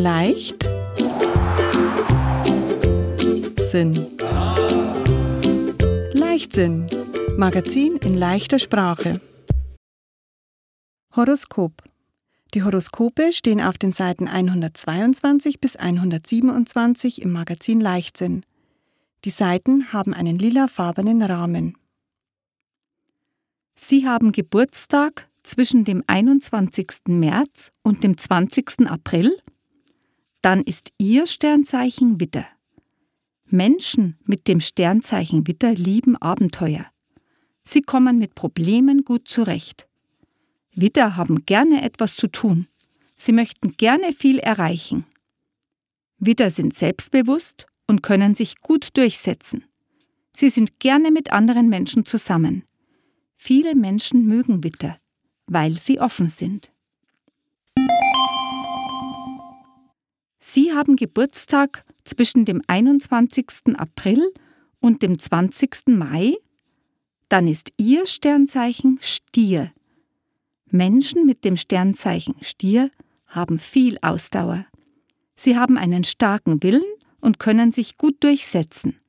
Leicht Sinn. Leichtsinn. Magazin in leichter Sprache. Horoskop. Die Horoskope stehen auf den Seiten 122 bis 127 im Magazin Leichtsinn. Die Seiten haben einen lilafarbenen Rahmen. Sie haben Geburtstag zwischen dem 21. März und dem 20. April? Dann ist Ihr Sternzeichen Witter. Menschen mit dem Sternzeichen Witter lieben Abenteuer. Sie kommen mit Problemen gut zurecht. Witter haben gerne etwas zu tun. Sie möchten gerne viel erreichen. Witter sind selbstbewusst und können sich gut durchsetzen. Sie sind gerne mit anderen Menschen zusammen. Viele Menschen mögen Witter, weil sie offen sind. Haben Geburtstag zwischen dem 21. April und dem 20. Mai. Dann ist Ihr Sternzeichen Stier. Menschen mit dem Sternzeichen Stier haben viel Ausdauer. Sie haben einen starken Willen und können sich gut durchsetzen.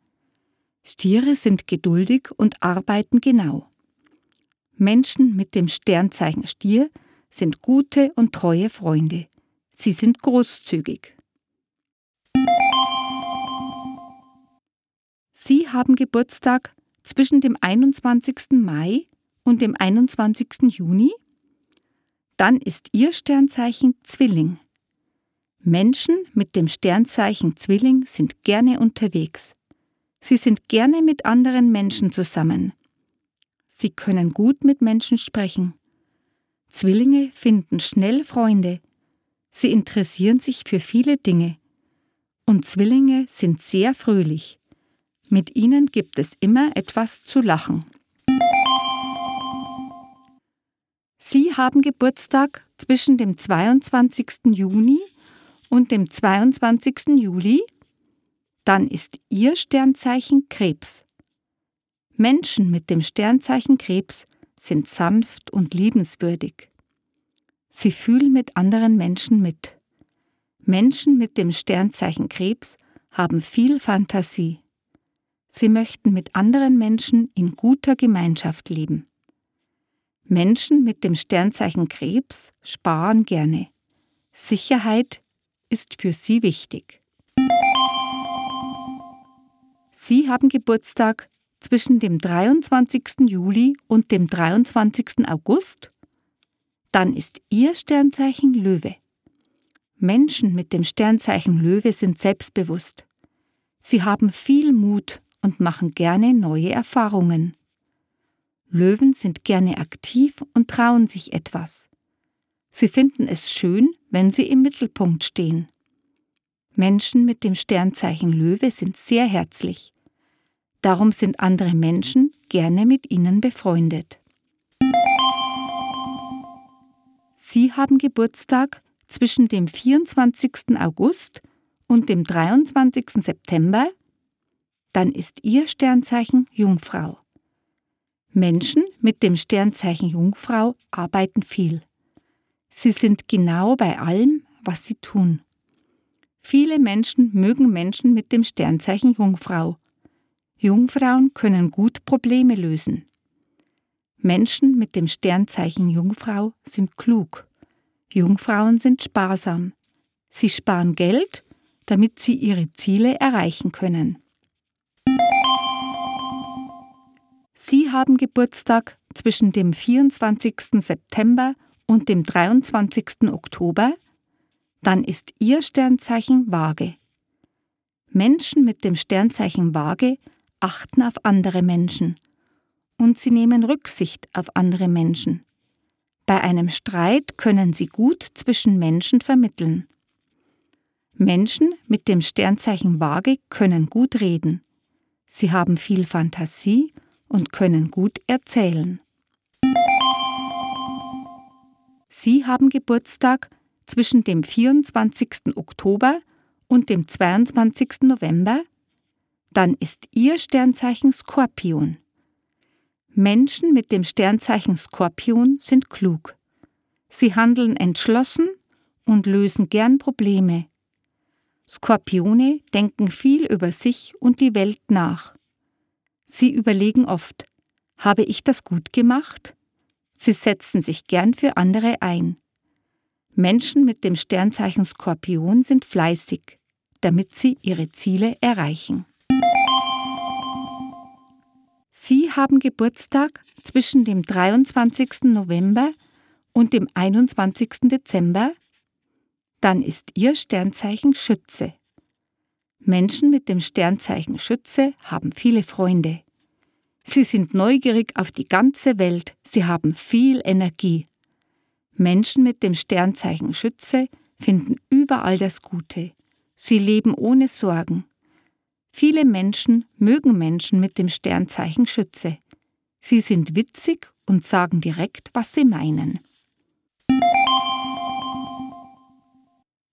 Stiere sind geduldig und arbeiten genau. Menschen mit dem Sternzeichen Stier sind gute und treue Freunde. Sie sind großzügig. Sie haben Geburtstag zwischen dem 21. Mai und dem 21. Juni? Dann ist Ihr Sternzeichen Zwilling. Menschen mit dem Sternzeichen Zwilling sind gerne unterwegs. Sie sind gerne mit anderen Menschen zusammen. Sie können gut mit Menschen sprechen. Zwillinge finden schnell Freunde. Sie interessieren sich für viele Dinge. Und Zwillinge sind sehr fröhlich. Mit ihnen gibt es immer etwas zu lachen. Sie haben Geburtstag zwischen dem 22. Juni und dem 22. Juli. Dann ist Ihr Sternzeichen Krebs. Menschen mit dem Sternzeichen Krebs sind sanft und liebenswürdig. Sie fühlen mit anderen Menschen mit. Menschen mit dem Sternzeichen Krebs haben viel Fantasie. Sie möchten mit anderen Menschen in guter Gemeinschaft leben. Menschen mit dem Sternzeichen Krebs sparen gerne. Sicherheit ist für sie wichtig. Sie haben Geburtstag zwischen dem 23. Juli und dem 23. August? Dann ist Ihr Sternzeichen Löwe. Menschen mit dem Sternzeichen Löwe sind selbstbewusst. Sie haben viel Mut und machen gerne neue Erfahrungen. Löwen sind gerne aktiv und trauen sich etwas. Sie finden es schön, wenn sie im Mittelpunkt stehen. Menschen mit dem Sternzeichen Löwe sind sehr herzlich. Darum sind andere Menschen gerne mit ihnen befreundet. Sie haben Geburtstag zwischen dem 24. August und dem 23. September dann ist Ihr Sternzeichen Jungfrau. Menschen mit dem Sternzeichen Jungfrau arbeiten viel. Sie sind genau bei allem, was sie tun. Viele Menschen mögen Menschen mit dem Sternzeichen Jungfrau. Jungfrauen können gut Probleme lösen. Menschen mit dem Sternzeichen Jungfrau sind klug. Jungfrauen sind sparsam. Sie sparen Geld, damit sie ihre Ziele erreichen können. Sie haben Geburtstag zwischen dem 24. September und dem 23. Oktober, dann ist Ihr Sternzeichen Waage. Menschen mit dem Sternzeichen Waage achten auf andere Menschen und sie nehmen Rücksicht auf andere Menschen. Bei einem Streit können sie gut zwischen Menschen vermitteln. Menschen mit dem Sternzeichen Waage können gut reden. Sie haben viel Fantasie und können gut erzählen. Sie haben Geburtstag zwischen dem 24. Oktober und dem 22. November? Dann ist Ihr Sternzeichen Skorpion. Menschen mit dem Sternzeichen Skorpion sind klug. Sie handeln entschlossen und lösen gern Probleme. Skorpione denken viel über sich und die Welt nach. Sie überlegen oft, habe ich das gut gemacht? Sie setzen sich gern für andere ein. Menschen mit dem Sternzeichen Skorpion sind fleißig, damit sie ihre Ziele erreichen. Sie haben Geburtstag zwischen dem 23. November und dem 21. Dezember, dann ist Ihr Sternzeichen Schütze. Menschen mit dem Sternzeichen Schütze haben viele Freunde. Sie sind neugierig auf die ganze Welt, sie haben viel Energie. Menschen mit dem Sternzeichen Schütze finden überall das Gute. Sie leben ohne Sorgen. Viele Menschen mögen Menschen mit dem Sternzeichen Schütze. Sie sind witzig und sagen direkt, was sie meinen.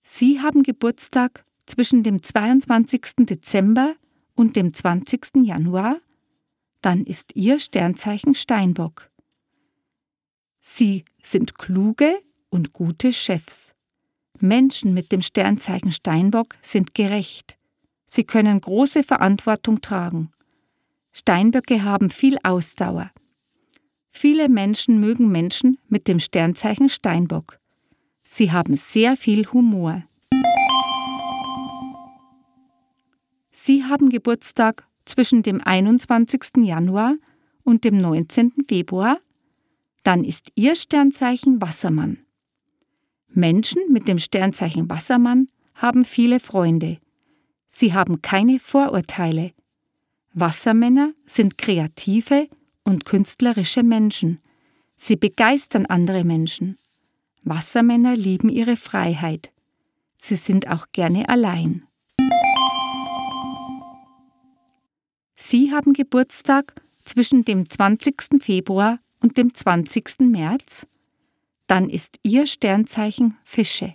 Sie haben Geburtstag zwischen dem 22. Dezember und dem 20. Januar, dann ist Ihr Sternzeichen Steinbock. Sie sind kluge und gute Chefs. Menschen mit dem Sternzeichen Steinbock sind gerecht. Sie können große Verantwortung tragen. Steinböcke haben viel Ausdauer. Viele Menschen mögen Menschen mit dem Sternzeichen Steinbock. Sie haben sehr viel Humor. Sie haben Geburtstag zwischen dem 21. Januar und dem 19. Februar. Dann ist Ihr Sternzeichen Wassermann. Menschen mit dem Sternzeichen Wassermann haben viele Freunde. Sie haben keine Vorurteile. Wassermänner sind kreative und künstlerische Menschen. Sie begeistern andere Menschen. Wassermänner lieben ihre Freiheit. Sie sind auch gerne allein. Sie haben Geburtstag zwischen dem 20. Februar und dem 20. März? Dann ist Ihr Sternzeichen Fische.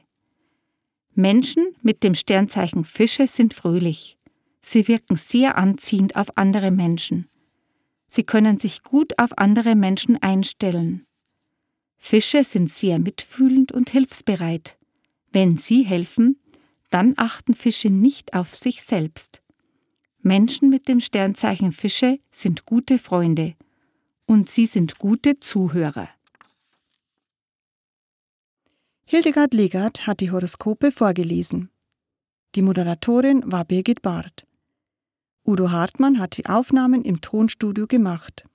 Menschen mit dem Sternzeichen Fische sind fröhlich. Sie wirken sehr anziehend auf andere Menschen. Sie können sich gut auf andere Menschen einstellen. Fische sind sehr mitfühlend und hilfsbereit. Wenn sie helfen, dann achten Fische nicht auf sich selbst. Menschen mit dem Sternzeichen Fische sind gute Freunde und sie sind gute Zuhörer. Hildegard Legert hat die Horoskope vorgelesen. Die Moderatorin war Birgit Barth. Udo Hartmann hat die Aufnahmen im Tonstudio gemacht.